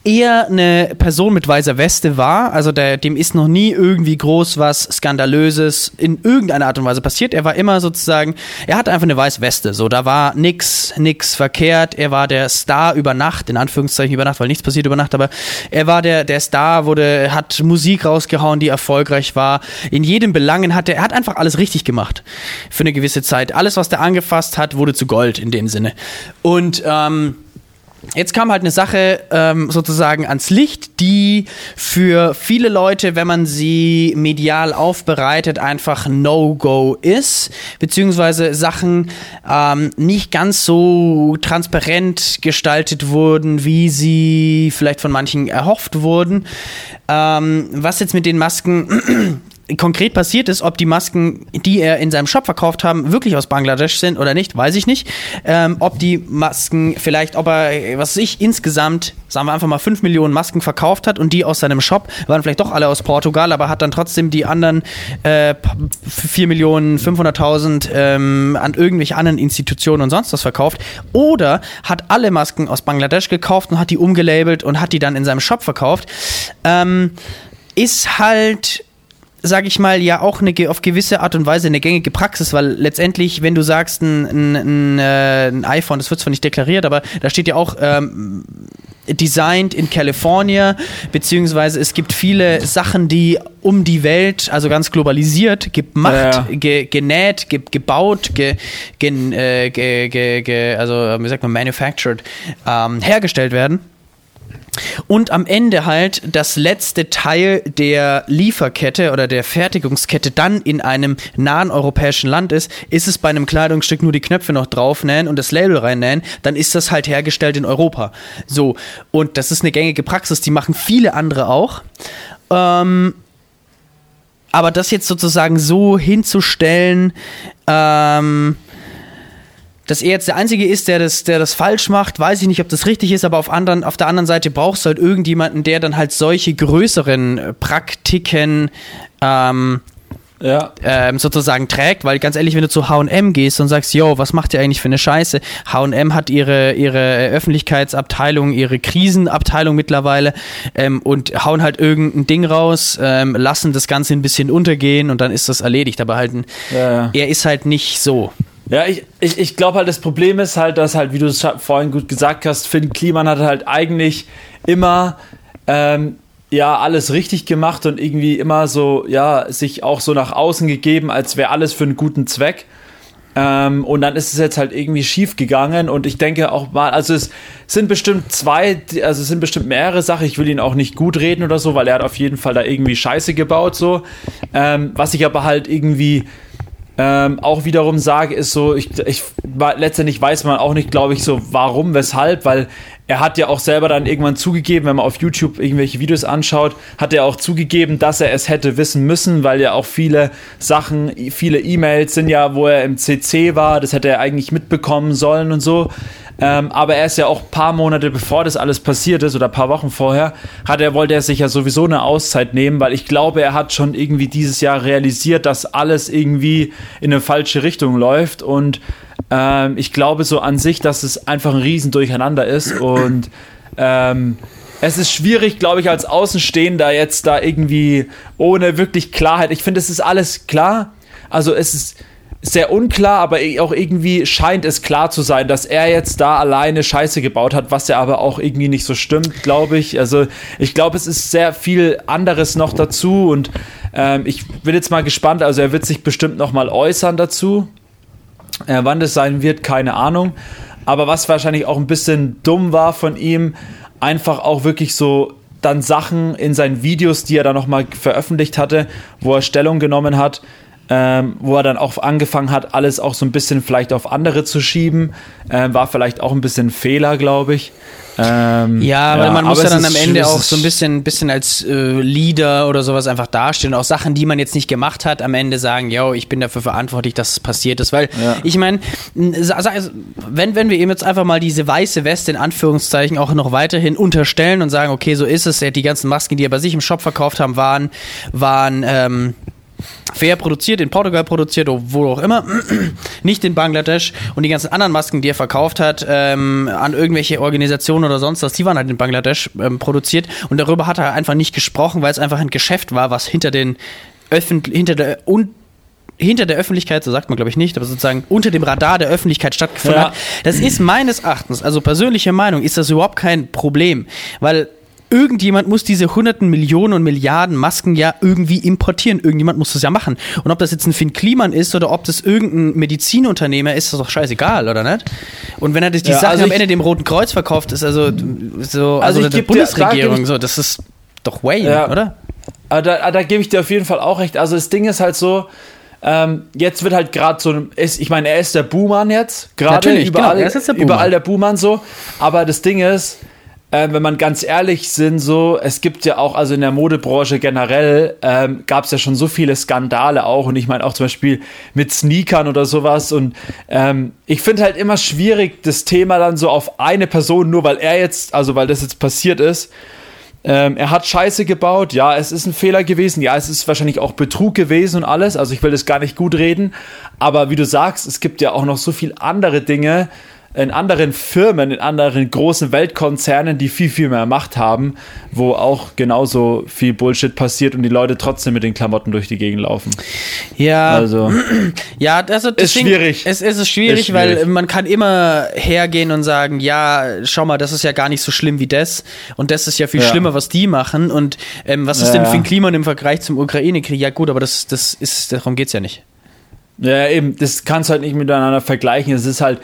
er eine Person mit weißer Weste war, also der, dem ist noch nie irgendwie groß was Skandalöses in irgendeiner Art und Weise passiert. Er war immer sozusagen, er hatte einfach eine weiße Weste, so da war nix, nix verkehrt. Er war der Star über Nacht, in Anführungszeichen über Nacht, weil nichts passiert über Nacht, aber er war der, der Star, wurde, hat Musik rausgehauen, die erfolgreich war. In jedem Belangen hat er, er hat einfach alles richtig gemacht für eine gewisse Zeit. Alles, was der angefasst hat, wurde zu Gold in dem Sinne. Und ähm, Jetzt kam halt eine Sache ähm, sozusagen ans Licht, die für viele Leute, wenn man sie medial aufbereitet, einfach No-Go ist, beziehungsweise Sachen ähm, nicht ganz so transparent gestaltet wurden, wie sie vielleicht von manchen erhofft wurden. Ähm, was jetzt mit den Masken konkret passiert ist, ob die Masken, die er in seinem Shop verkauft haben, wirklich aus Bangladesch sind oder nicht, weiß ich nicht. Ähm, ob die Masken vielleicht, ob er, was weiß ich, insgesamt, sagen wir einfach mal 5 Millionen Masken verkauft hat und die aus seinem Shop waren vielleicht doch alle aus Portugal, aber hat dann trotzdem die anderen äh, 4 Millionen 500.000 ähm, an irgendwelche anderen Institutionen und sonst was verkauft. Oder hat alle Masken aus Bangladesch gekauft und hat die umgelabelt und hat die dann in seinem Shop verkauft. Ähm, ist halt sage ich mal, ja auch eine, auf gewisse Art und Weise eine gängige Praxis, weil letztendlich, wenn du sagst, ein, ein, ein, äh, ein iPhone, das wird zwar nicht deklariert, aber da steht ja auch ähm, designed in California, beziehungsweise es gibt viele Sachen, die um die Welt, also ganz globalisiert, gemacht, ja. Ge, genäht, ge, gebaut, ge, gen, äh, also wie sagt man, manufactured, ähm, hergestellt werden. Und am Ende halt das letzte Teil der Lieferkette oder der Fertigungskette dann in einem nahen europäischen Land ist, ist es bei einem Kleidungsstück nur die Knöpfe noch draufnähen und das Label reinnähen, dann ist das halt hergestellt in Europa. So, und das ist eine gängige Praxis, die machen viele andere auch. Ähm, aber das jetzt sozusagen so hinzustellen, ähm, dass er jetzt der Einzige ist, der das, der das falsch macht, weiß ich nicht, ob das richtig ist, aber auf, anderen, auf der anderen Seite brauchst du halt irgendjemanden, der dann halt solche größeren äh, Praktiken ähm, ja. ähm, sozusagen trägt, weil ganz ehrlich, wenn du zu H&M gehst und sagst, yo, was macht ihr eigentlich für eine Scheiße? H&M hat ihre, ihre Öffentlichkeitsabteilung, ihre Krisenabteilung mittlerweile ähm, und hauen halt irgendein Ding raus, ähm, lassen das Ganze ein bisschen untergehen und dann ist das erledigt, aber halt, ja, ja. er ist halt nicht so. Ja, ich, ich, ich glaube halt, das Problem ist halt, dass halt, wie du es vorhin gut gesagt hast, Finn Kliman hat halt eigentlich immer ähm, ja alles richtig gemacht und irgendwie immer so, ja, sich auch so nach außen gegeben, als wäre alles für einen guten Zweck. Ähm, und dann ist es jetzt halt irgendwie schief gegangen und ich denke auch mal, also es sind bestimmt zwei, also es sind bestimmt mehrere Sachen. Ich will ihn auch nicht gut reden oder so, weil er hat auf jeden Fall da irgendwie Scheiße gebaut, so. Ähm, was ich aber halt irgendwie ähm, auch wiederum sage, ist so, ich, ich letztendlich weiß man auch nicht, glaube ich, so warum, weshalb, weil er hat ja auch selber dann irgendwann zugegeben, wenn man auf YouTube irgendwelche Videos anschaut, hat er auch zugegeben, dass er es hätte wissen müssen, weil ja auch viele Sachen, viele E-Mails sind ja, wo er im CC war, das hätte er eigentlich mitbekommen sollen und so. Ähm, aber er ist ja auch ein paar Monate bevor das alles passiert ist oder ein paar Wochen vorher, hat er, wollte er sich ja sowieso eine Auszeit nehmen, weil ich glaube, er hat schon irgendwie dieses Jahr realisiert, dass alles irgendwie in eine falsche Richtung läuft und ähm, ich glaube so an sich, dass es einfach ein Riesendurcheinander ist und ähm, es ist schwierig, glaube ich, als Außenstehender jetzt da irgendwie ohne wirklich Klarheit. Ich finde, es ist alles klar. Also es ist sehr unklar, aber auch irgendwie scheint es klar zu sein, dass er jetzt da alleine Scheiße gebaut hat, was ja aber auch irgendwie nicht so stimmt, glaube ich. Also ich glaube, es ist sehr viel anderes noch dazu und ähm, ich bin jetzt mal gespannt. Also er wird sich bestimmt noch mal äußern dazu. Äh, wann das sein wird, keine Ahnung. Aber was wahrscheinlich auch ein bisschen dumm war von ihm, einfach auch wirklich so dann Sachen in seinen Videos, die er dann noch mal veröffentlicht hatte, wo er Stellung genommen hat, ähm, wo er dann auch angefangen hat, alles auch so ein bisschen vielleicht auf andere zu schieben. Ähm, war vielleicht auch ein bisschen Fehler, glaube ich. Ähm, ja, aber ja, man muss ja dann am Ende auch so ein bisschen, bisschen als äh, Leader oder sowas einfach dastehen. Auch Sachen, die man jetzt nicht gemacht hat, am Ende sagen, yo, ich bin dafür verantwortlich, dass es passiert ist. Weil ja. ich meine, wenn, wenn wir ihm jetzt einfach mal diese weiße Weste in Anführungszeichen auch noch weiterhin unterstellen und sagen, okay, so ist es, die ganzen Masken, die er bei sich im Shop verkauft haben, waren, waren ähm, fair produziert, in Portugal produziert, wo auch immer, nicht in Bangladesch. Und die ganzen anderen Masken, die er verkauft hat, ähm, an irgendwelche Organisationen oder sonst was, die waren halt in Bangladesch ähm, produziert. Und darüber hat er einfach nicht gesprochen, weil es einfach ein Geschäft war, was hinter den Öffentlich hinter der und hinter der Öffentlichkeit, so sagt man glaube ich nicht, aber sozusagen unter dem Radar der Öffentlichkeit stattgefunden ja. hat. Das ist meines Erachtens, also persönliche Meinung, ist das überhaupt kein Problem, weil irgendjemand muss diese hunderten Millionen und Milliarden Masken ja irgendwie importieren. Irgendjemand muss das ja machen. Und ob das jetzt ein Finn Kliman ist oder ob das irgendein Medizinunternehmer ist, ist doch scheißegal, oder nicht? Und wenn er die ja, Sachen also am Ende dem Roten Kreuz verkauft, ist also so, also, also der Bundesregierung, so, das ist doch way, ja. oder? Da, da, da gebe ich dir auf jeden Fall auch recht. Also das Ding ist halt so, ähm, jetzt wird halt gerade so, ist, ich meine, er ist der Buhmann jetzt, gerade überall, genau, der überall der Buhmann so, aber das Ding ist, äh, wenn man ganz ehrlich sind, so, es gibt ja auch, also in der Modebranche generell, ähm, gab es ja schon so viele Skandale auch. Und ich meine auch zum Beispiel mit Sneakern oder sowas. Und ähm, ich finde halt immer schwierig, das Thema dann so auf eine Person, nur weil er jetzt, also weil das jetzt passiert ist, ähm, er hat Scheiße gebaut, ja, es ist ein Fehler gewesen, ja, es ist wahrscheinlich auch Betrug gewesen und alles, also ich will das gar nicht gut reden, aber wie du sagst, es gibt ja auch noch so viel andere Dinge, in anderen Firmen, in anderen großen Weltkonzernen, die viel, viel mehr Macht haben, wo auch genauso viel Bullshit passiert und die Leute trotzdem mit den Klamotten durch die Gegend laufen. Ja, Also, ja, also Ist schwierig. Es, es ist schwierig, Ist schwierig. weil man kann immer hergehen und sagen, ja, schau mal, das ist ja gar nicht so schlimm wie das und das ist ja viel Ja. schlimmer, was die machen und ähm, was ist Ja, denn für ein Klima im Vergleich zum Ukraine-Krieg? Ja gut, aber das, das ist, darum geht's ja nicht. ja, eben, das kannst du halt nicht miteinander vergleichen. Es ist halt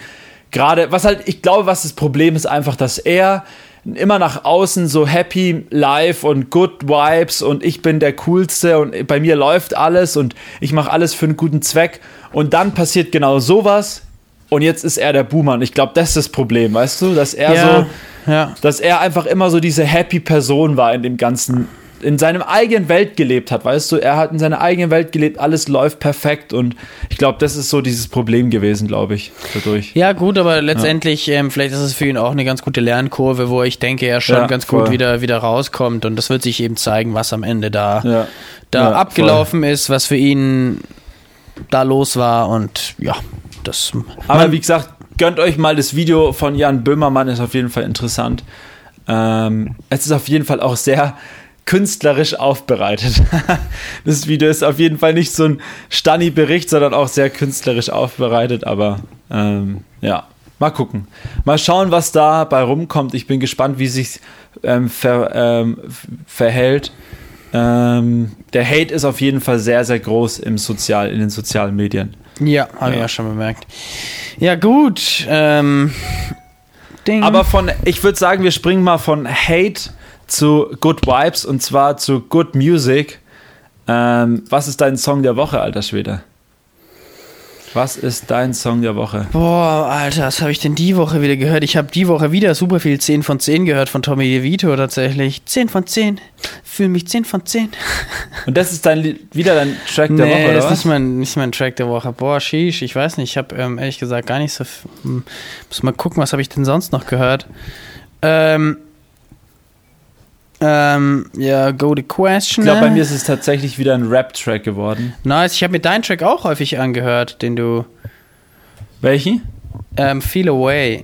gerade, was halt, ich glaube, was das Problem ist, einfach, dass er immer nach außen so happy life und good vibes und ich bin der coolste und bei mir läuft alles und ich mache alles für einen guten Zweck. Und dann passiert genau sowas und jetzt ist er der Boomer. Und ich glaube, das ist das Problem, weißt du, dass er so ja. dass er einfach immer so diese happy Person war in dem ganzen, in seinem eigenen Welt gelebt hat, weißt du, er hat in seiner eigenen Welt gelebt, alles läuft perfekt und ich glaube, das ist so dieses Problem gewesen, glaube ich, dadurch. Ja, gut, aber letztendlich, ähm, vielleicht ist es für ihn auch eine ganz gute Lernkurve, wo ich denke, er schon Ja, ganz voll. gut wieder, wieder rauskommt. Und das wird sich eben zeigen, was am Ende da, Ja. da Ja, abgelaufen ist, was für ihn da los war. Und ja, das. Aber wie gesagt, gönnt euch mal das Video von Jan Böhmermann, ist auf jeden Fall interessant. Ähm, es ist auf jeden Fall auch sehr künstlerisch aufbereitet. das Video ist auf jeden Fall nicht so ein Stani-Bericht, sondern auch sehr künstlerisch aufbereitet, aber ähm, ja, mal gucken. Mal schauen, was da bei rumkommt. Ich bin gespannt, wie sich ähm, ver, ähm, verhält. Ähm, der Hate ist auf jeden Fall sehr, sehr groß im Sozial, in den sozialen Medien. ja, habe ich Ja. ja schon bemerkt. Ja, gut. Ähm. Aber von, ich würde sagen, wir springen mal von Hate zu Good Vibes und zwar zu Good Music. Ähm, was ist dein Song der Woche, alter Schwede? Was ist dein Song der Woche? Boah, Alter, was habe ich denn die Woche wieder gehört? Ich habe die Woche wieder super viel 10 von 10 gehört von Tommy DeVito tatsächlich. 10 von 10. Fühl mich 10 von 10. Und das ist dein, wieder dein Track der nee, Woche, oder das ist nicht mein, nicht mein Track der Woche. Boah, sheesh, ich weiß nicht. Ich habe ähm, ehrlich gesagt gar nicht so. hm, Muss mal gucken, was habe ich denn sonst noch gehört? Ähm. Ähm, ja, go the question. Ich glaube, bei mir ist es tatsächlich wieder ein Rap-Track geworden. Nice, ich habe mir deinen Track auch häufig angehört, den du. Welchen? Ähm, Feel Away.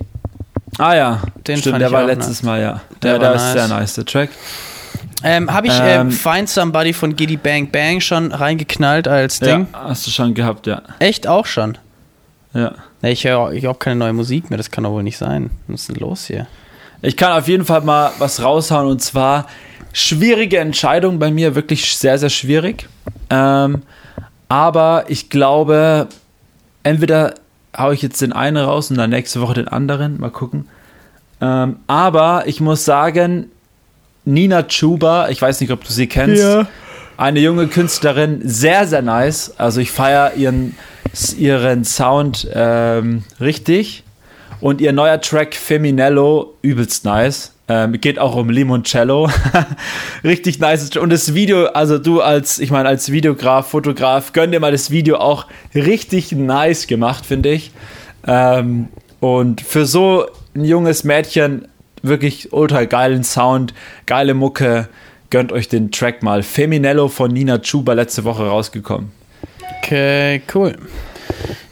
Ah ja, Den stimmt, der war letztes Mal, ja. Der der ist nice. sehr nice, der Track. Ähm, habe ich ähm, Ähm, Find Somebody von Giddy Bang Bang schon reingeknallt als Ding? Ja, hast du schon gehabt, ja. Echt auch schon? ja. Nee, ich höre ich keine neue Musik mehr, das kann doch wohl nicht sein. Was ist denn los hier? Ich kann auf jeden Fall mal was raushauen und zwar schwierige Entscheidung bei mir, wirklich sehr, sehr schwierig. Ähm, aber ich glaube, entweder haue ich jetzt den einen raus und dann nächste Woche den anderen, mal gucken. Ähm, aber ich muss sagen, Nina Chuba, ich weiß nicht, ob du sie kennst, eine junge Künstlerin, sehr, sehr nice. Also ich feiere ihren, ihren Sound ähm, richtig. Und ihr neuer Track Feminello, übelst nice. Ähm, geht auch um Limoncello. Richtig nice. Und das Video, also du als, ich meine, als Videograf, Fotograf, gönn dir mal das Video auch richtig nice gemacht, finde ich. Ähm, und für so ein junges Mädchen wirklich ultra geilen Sound, geile Mucke. Gönnt euch den Track mal. Feminello von Nina Chuba letzte Woche rausgekommen. Okay, cool.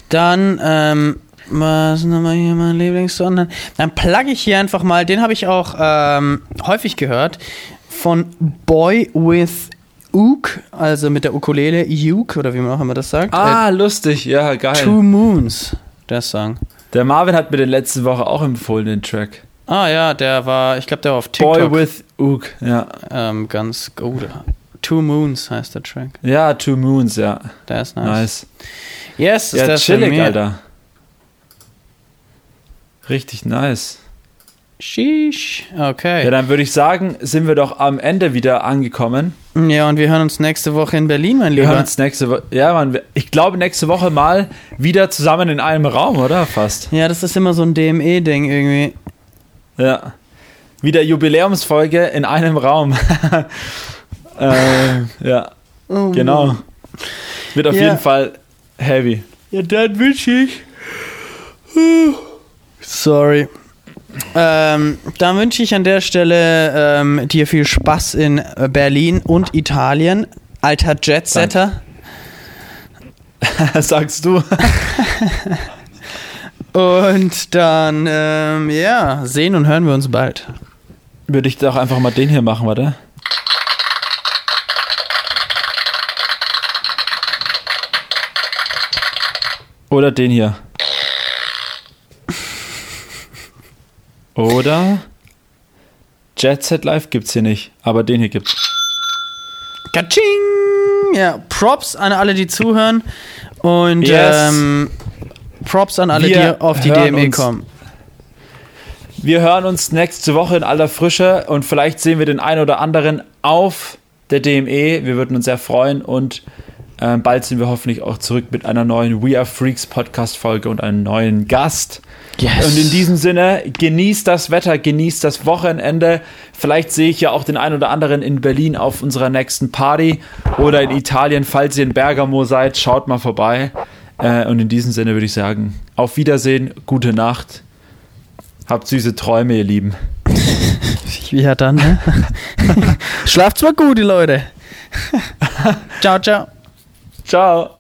Dann, ähm, was ist nochmal hier mein Lieblingssong? Dann, plug ich hier einfach mal, den habe ich auch ähm, häufig gehört, von Boy with Ook, also mit der Ukulele, Uke, oder wie man auch immer das sagt. Ah, lustig. Ja, äh, geil. Two Moons, der Song. Der Marvin hat mir den letzte Woche auch empfohlen, den Track. Ah ja, der war, ich glaube, der war auf TikTok. Boy with Ook, ja. ähm, ganz gut. Two Moons heißt der Track. Ja, Two Moons, ja. Der ist nice. Nice. Yes, ist Ja, das chillig. Alter. Richtig nice. Sheesh. Okay. Ja, dann würde ich sagen, sind wir doch am Ende wieder angekommen. Ja, und wir hören uns nächste Woche in Berlin, mein Wir Lieber. hören uns nächste Woche. Ja, Mann, wir- ich glaube nächste Woche mal wieder zusammen in einem Raum, oder? Fast. Ja, das ist immer so ein DME-Ding irgendwie. Ja. Wieder Jubiläumsfolge in einem Raum. äh, ja, Oh genau. Wird auf Ja. jeden Fall heavy. Ja, dann wünsche ich. Sorry. Ähm, dann wünsche ich an der Stelle ähm, dir viel Spaß in äh, Berlin und Italien. Alter Jetsetter. Sagst du? Und dann, ähm, ja, sehen und hören wir uns bald. Würde ich doch einfach mal den hier machen, warte. Oder den hier. Oder Jet Set Live gibt's hier nicht, aber den hier gibt's. Katsching! Ja, Props an alle, die zuhören. Und Yes. ähm, Props an alle, Wir die auf die DME uns. kommen. Wir hören uns nächste Woche in aller Frische und vielleicht sehen wir den einen oder anderen auf der DME. Wir würden uns sehr freuen und äh, bald sind wir hoffentlich auch zurück mit einer neuen We Are Freaks Podcast Folge und einem neuen Gast. Yes. Und in diesem Sinne, genießt das Wetter, genießt das Wochenende. Vielleicht sehe ich ja auch den einen oder anderen in Berlin auf unserer nächsten Party oder in Italien, falls ihr in Bergamo seid, schaut mal vorbei. Äh, und in diesem Sinne würde ich sagen, auf Wiedersehen, gute Nacht. Habt süße Träume, ihr Lieben. Ja, dann, ne? Schlaft's mal gut, die Leute. ciao, ciao. Ciao.